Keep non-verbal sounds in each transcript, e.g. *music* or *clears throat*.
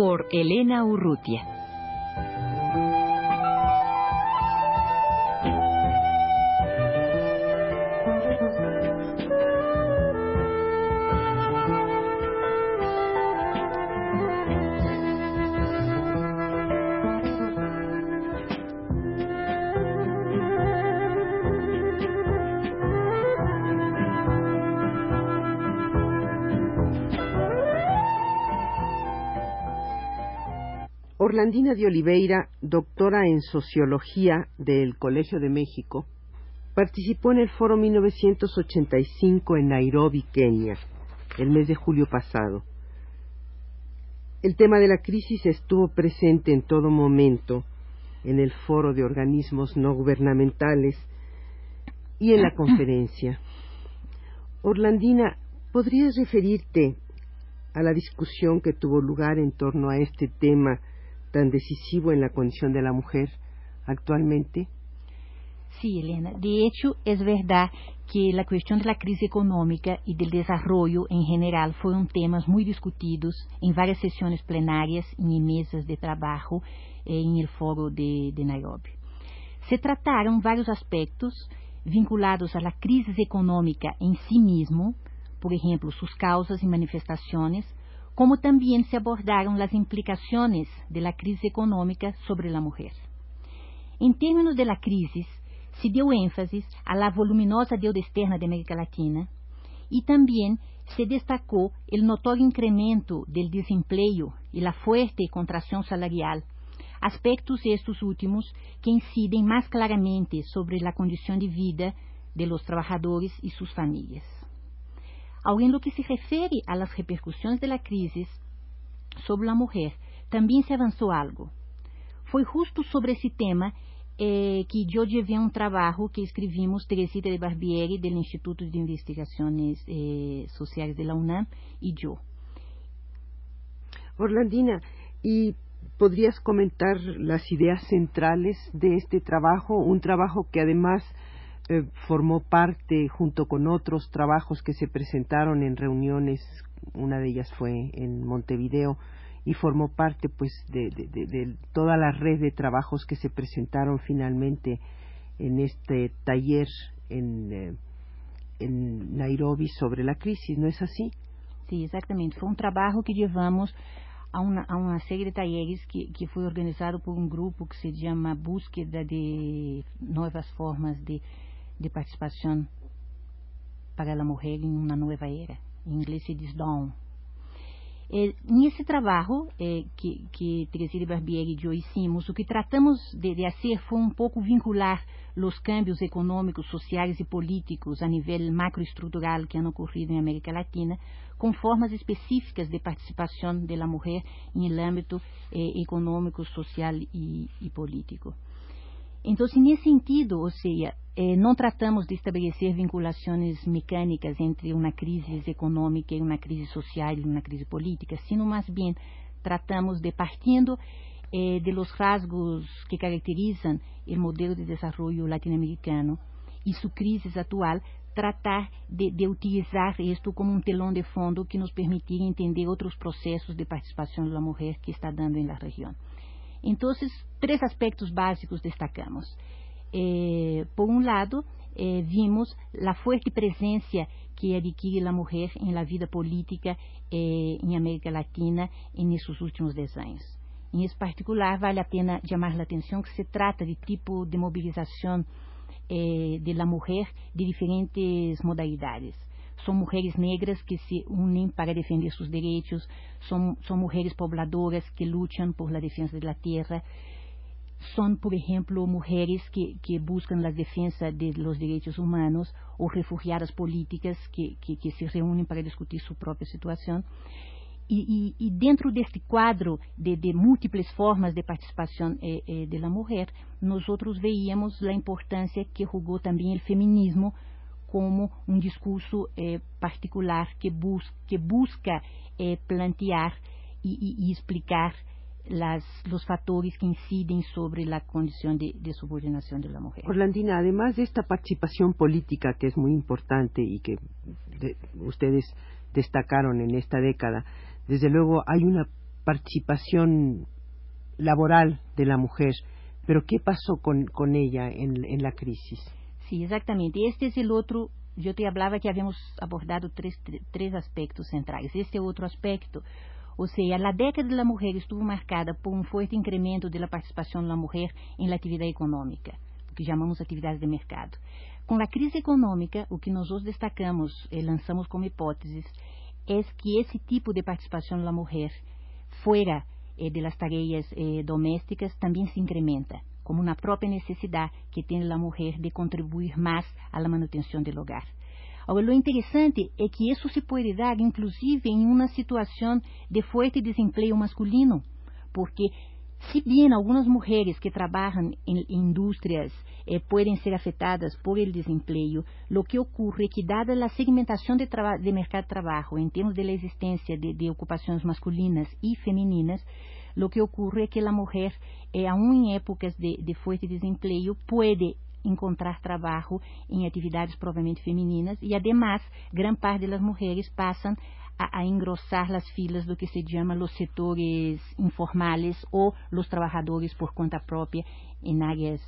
Por Elena Urrutia. Orlandina de Oliveira, doctora en Sociología del Colegio de México, participó en el Foro 1985 en Nairobi, Kenia, el mes de julio pasado. El tema de la crisis estuvo presente en todo momento en el Foro de Organismos No Gubernamentales y en la conferencia. *coughs* Orlandina, ¿podrías referirte a la discusión que tuvo lugar en torno a este tema tan decisivo en la condición de la mujer actualmente? Sí, Elena. De hecho, es verdad que la cuestión de la crisis económica y del desarrollo en general fueron temas muy discutidos en varias sesiones plenarias y en mesas de trabajo eh, en el foro de, de Nairobi. Se trataron varios aspectos vinculados a la crisis económica en sí mismo, por ejemplo, sus causas y manifestaciones, como también se abordaron las implicaciones de la crisis económica sobre la mujer. En términos de la crisis, se dio énfasis a la voluminosa deuda externa de América Latina y también se destacó el notorio incremento del desempleo y la fuerte contracción salarial, aspectos estos últimos que inciden más claramente sobre la condición de vida de los trabajadores y sus familias. Lo que se refere las repercussões da crise sobre a mulher, também se avançou algo. Foi justo sobre esse tema eh, que eu llevé um trabalho que escrevimos Teresita de Barbieri, do Instituto de Investigações eh, Sociais de la UNAM, e eu. Orlandina, poderias comentar as ideias centrales de este trabalho, um trabalho que además Eh, formó parte junto con otros trabajos que se presentaron en reuniones, una de ellas fue en Montevideo, y formó parte pues de, toda la red de trabajos que se presentaron finalmente en este taller en, eh, en Nairobi sobre la crisis, ¿no es así? Sí, exactamente. Fue un trabajo que llevamos a una, a una serie de talleres que, que fue organizado por un grupo que se llama Búsqueda de Nuevas Formas de de participação para a mulher em uma nova era. Em inglês se diz Dawn. Nesse trabalho é, que, que Teresina Barbieri e eu hicimos, o que tratamos de, de fazer foi um pouco vincular os cambios econômicos, sociais e políticos a nível macroestrutural que han ocorrido em América Latina, com formas específicas de participação da mulher em âmbito eh, econômico, social e, e político. Então, nesse sentido, ou seja, eh, não tratamos de estabelecer vinculações mecânicas entre uma crise econômica e uma crise social e uma crise política, sino mais bem tratamos de partindo eh, de los rasgos que caracterizam o modelo de desenvolvimento latino-americano e sua crise atual, tratar de, de, utilizar isto como um telão de fundo que nos permitir entender outros processos de participação da mulher que está dando na região. Então, três aspectos básicos destacamos. Eh, por um lado, eh, vimos a forte presença que adquire a mulher em la vida política eh, em América Latina nesses últimos dez anos. Em particular, vale a pena chamar a atenção que se trata de tipo de mobilização eh, de la mulher de diferentes modalidades são mulheres negras que se unem para defender seus direitos, são, são mulheres pobladoras que lutam por la defesa da terra, são, por exemplo, mulheres que, que buscam a defesa de los direitos humanos ou refugiadas políticas que, que, se reúnem para discutir sua própria situação. E, dentro deste quadro de, de, múltiplas formas de participação eh, eh, da mulher, nós outros veíamos a importância que jogou também o feminismo como um discurso eh, particular que, bus que busca eh, plantear e, explicar las, los factores que inciden sobre la condición de, subordinación de la mujer. Orlandina, además de esta participación política que es muy importante y que de, ustedes destacaron en esta década, desde luego hay una participación laboral de la mujer, pero ¿qué pasó con, con ella en, en, la crisis? Sí, exactamente. Este es el otro, yo te hablaba que habíamos abordado tres, tres aspectos centrales. Este otro aspecto, o sea, la década de la mujer estuvo marcada por un fuerte incremento de la participación de la mujer en la actividad económica, lo que llamamos actividades de mercado. Com a crise econômica, o que nós destacamos e lançamos como hipóteses é que esse tipo de participação da mulher fora eh, de las tareas eh, domésticas também se incrementa, como uma própria necessidade que tem a mulher de contribuir mais à manutenção do hogar. Agora, o interessante é que isso se pode dar, inclusive, em uma situação de forte desemprego masculino, porque se bem algumas mulheres que trabalham em indústrias eh, podem ser afetadas por el desempleo, lo que ocorre é que, dada a segmentação de, de mercado de trabalho em termos de existência de, de ocupações masculinas e femininas, lo que ocorre é que a mulher, eh, aún em épocas de, de forte desempleo, pode encontrar trabalho em atividades provavelmente femininas e, además, gran parte das mulheres passam a, a, engrossar as filas do que se chama os setores informais ou os trabalhadores por conta própria em áreas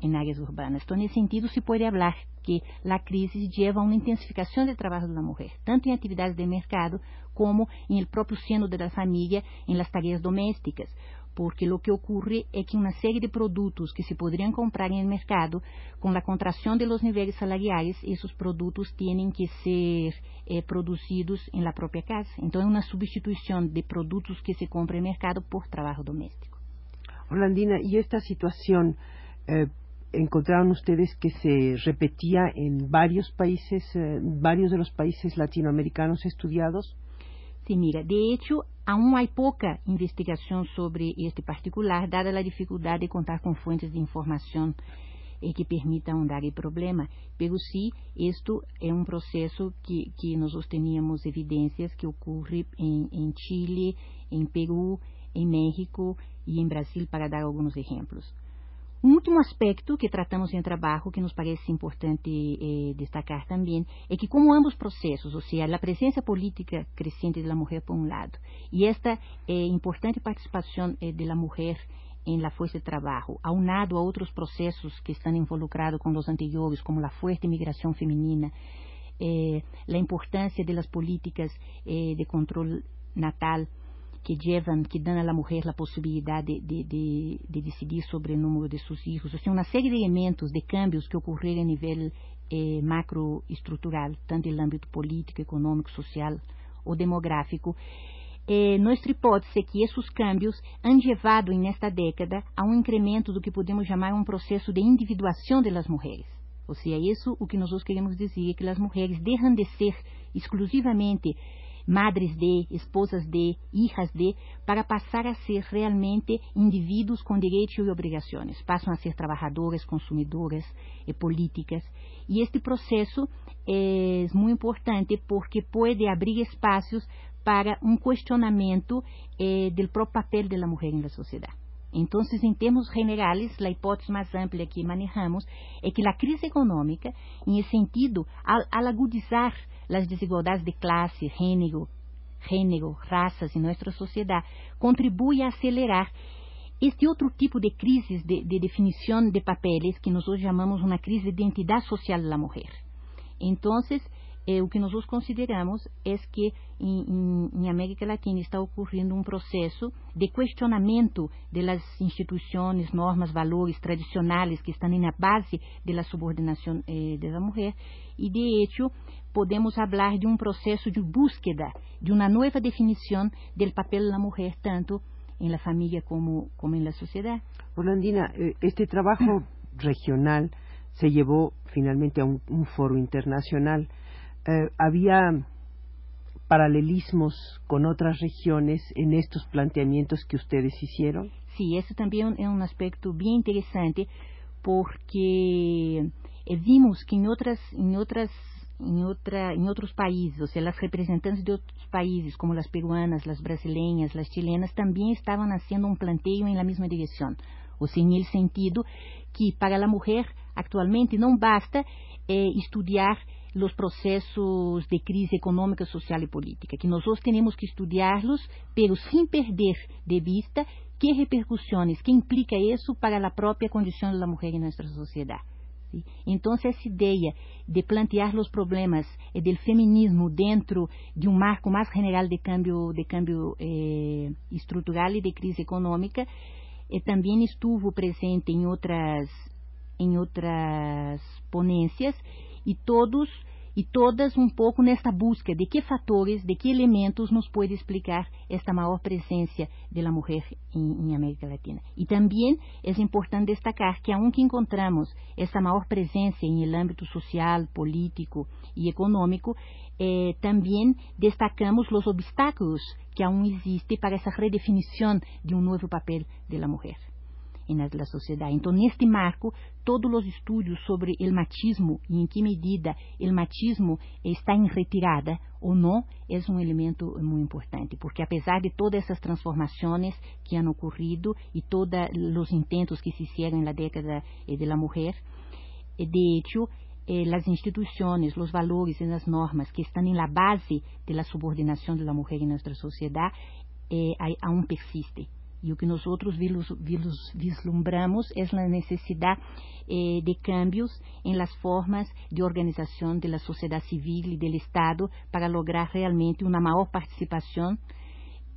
em áreas urbanas. Então, nesse sentido, se pode falar que a crise leva a uma intensificação do trabalho da mulher, tanto em atividades de mercado como em el próprio seno da família, em las tareas domésticas, porque o que ocorre é que uma série de produtos que se poderiam comprar em mercado, com a contração de los níveis salariais, esses produtos têm que ser eh, produzidos em la própria casa. Então, é uma substituição de produtos que se compram em mercado por trabalho doméstico. Orlandina, e esta situação eh, encontraron ustedes que se repetía en varios países, eh, varios de los países latinoamericanos estudiados? Sí, mira, de hecho, aún hay poca investigación sobre este particular, dada la dificultad de contar con fuentes de información eh, que permitan ahondar el problema. Pero sí, esto es un proceso que, que nosotros teníamos evidencias que ocurre en Chile, en Perú, en México y en Brasil, para dar algunos ejemplos. Um último aspecto que tratamos em trabalho, que nos parece importante eh, destacar também, é que como ambos processos, ou seja, a presença política crescente da mulher por um lado, e esta eh, importante participação eh, da mulher em la força de trabalho, aunado a outros processos que estão involucrados com os anteriores, como a forte migração feminina, eh, a importância das políticas eh, de controle natal, que llevan, que dan a la mujer la posibilidad de, de, de, de decidir sobre el número de sus hijos. O sea, una serie de elementos, de cambios que ocurrieron a nivel eh, macroestructural, tanto en el ámbito político, económico, social ou demográfico. Eh, nossa hipótese é que esses cambios han levado nesta década a um incremento do que podemos chamar um processo de individuação das mulheres. Ou seja, isso o que nós queremos dizer é que as mulheres deixam de ser exclusivamente madres de, esposas de, hijas de, para passar a ser realmente indivíduos com direitos e obrigações. Passam a ser trabalhadoras, consumidoras, eh, políticas. E este processo é muito importante porque pode abrir espaços para um questionamento eh, do próprio papel da mulher na sociedade. Então, em termos generais, a hipótese mais ampla que manejamos é que a crise econômica, em sentido, al, al agudizar as desigualdades de classe, gênero, gênero, raças em nossa sociedade, contribui a acelerar este outro tipo de crises de, de definição de papéis que nós hoje chamamos uma crise de identidade social da mulher. Então, eh, o que nós consideramos é que em, América Latina está ocorrendo um processo de questionamento das instituições, normas, valores tradicionais que estão na base da subordinação eh, da mulher e, de hecho, podemos falar de um processo de búsqueda de uma nova definição do papel da mulher, tanto em la família como, como en la sociedad. Orlandina, eh, este trabajo *clears throat* regional se llevó finalmente a un, un foro internacional. Eh, había paralelismos con otras regiones en estos planteamientos que ustedes hicieron? Sí, eso también es un aspecto bien interesante porque eh, vimos que en otras, en otras em, outra, em outros países, ou seja, as representantes de outros países, como as peruanas, as brasileiras, as chilenas, também estavam fazendo um planteio em la mesma direção. Ou seja, em sentido que para a mulher, atualmente, não basta eh, estudar os processos de crise econômica, social e política, que nós temos que estudá-los, pero sem perder de vista que repercussões, que implica isso para a própria condição da mulher em nossa sociedade. ¿sí? Entonces, esa idea de plantear los problemas eh, del feminismo dentro de un marco más general de cambio, de cambio eh, estructural y de crisis económica eh, también estuvo presente en otras, en otras ponencias y todos e todas um pouco nesta busca de que fatores, de que elementos nos pode explicar esta maior presença da mulher em, América Latina. E também é importante destacar que, aunque encontramos essa maior presença em âmbito social, político e econômico, eh, também destacamos os obstáculos que aún existem para essa redefinição de um novo papel da mulher na sociedade. Então, neste marco, todos os estudos sobre o machismo e em que medida o machismo está em retirada ou não é um elemento muito importante, porque apesar de todas essas transformações que han ocorrido e todos os intentos que se fizeram na década eh, da mulher, eh, de hecho, eh, as instituições, os valores e as normas que estão na base da subordinação da mulher em nossa sociedade, eh, aún persiste. E o que nós outros vislumbramos é a necessidade eh, de cambios em las formas de organização da sociedade civil e do Estado para lograr realmente uma maior participação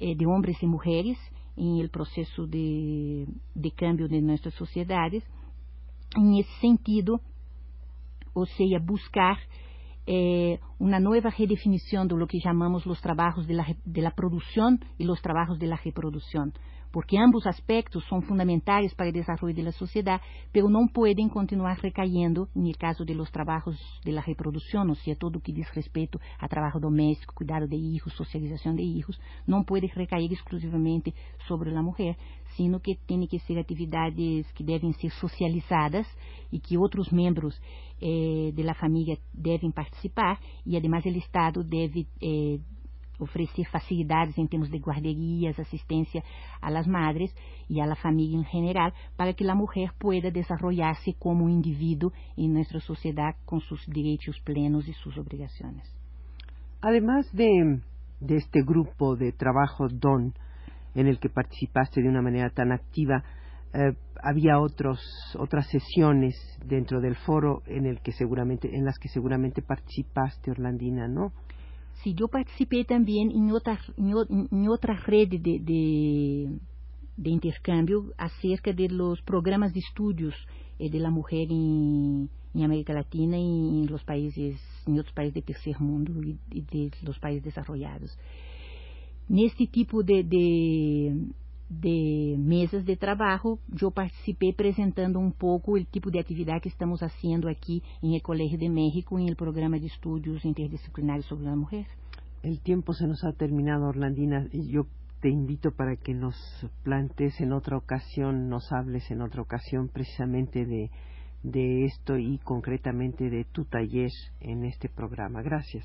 eh, de homens e mulheres em el processo de, de cambio de nossas sociedades. Em esse sentido, ou seja, buscar eh, uma nova redefinição do que chamamos os trabalhos de la, de la produção e os trabalhos de la reprodução porque ambos aspectos são fundamentais para o desenvolvimento da sociedade, pero não podem continuar recaindo no caso de los trabalhos de la reprodução, ou seja, todo o que diz respeito a trabalho doméstico, cuidado de hijos, socialização de hijos, não pode recair exclusivamente sobre a mulher, sino que tem que ser atividades que devem ser socializadas e que outros membros eh, da família devem participar e, además, o Estado deve eh, oferecer facilidades em termos de guarderias, assistência às madres e à família em geral, para que a mulher pueda desarrollar-se como um indivíduo em nossa sociedade com seus direitos plenos e suas obrigações. Además de, de este grupo de trabajo DON, en el que participaste de una manera tan activa, eh, había otros, otras sesiones dentro del foro en el que seguramente, en las que seguramente participaste, Orlandina, ¿no? Sí, yo participé también en otra, en, otra red de, de, de, intercambio acerca de los programas de estudios eh, de la mujer en, en, América Latina y en los países, en otros países del tercer mundo y, de los países desarrollados. Neste tipo de, de de mesas de trabalho, eu participei apresentando um pouco o tipo de atividade que estamos fazendo aqui em El Colegio de México, em el programa de estudos interdisciplinares sobre a mulher. El tiempo se nos ha terminado, Orlandina, y yo te invito para que nos plantes en otra ocasión, nos hables en otra ocasión precisamente de, de esto y concretamente de tu taller en este programa. Gracias.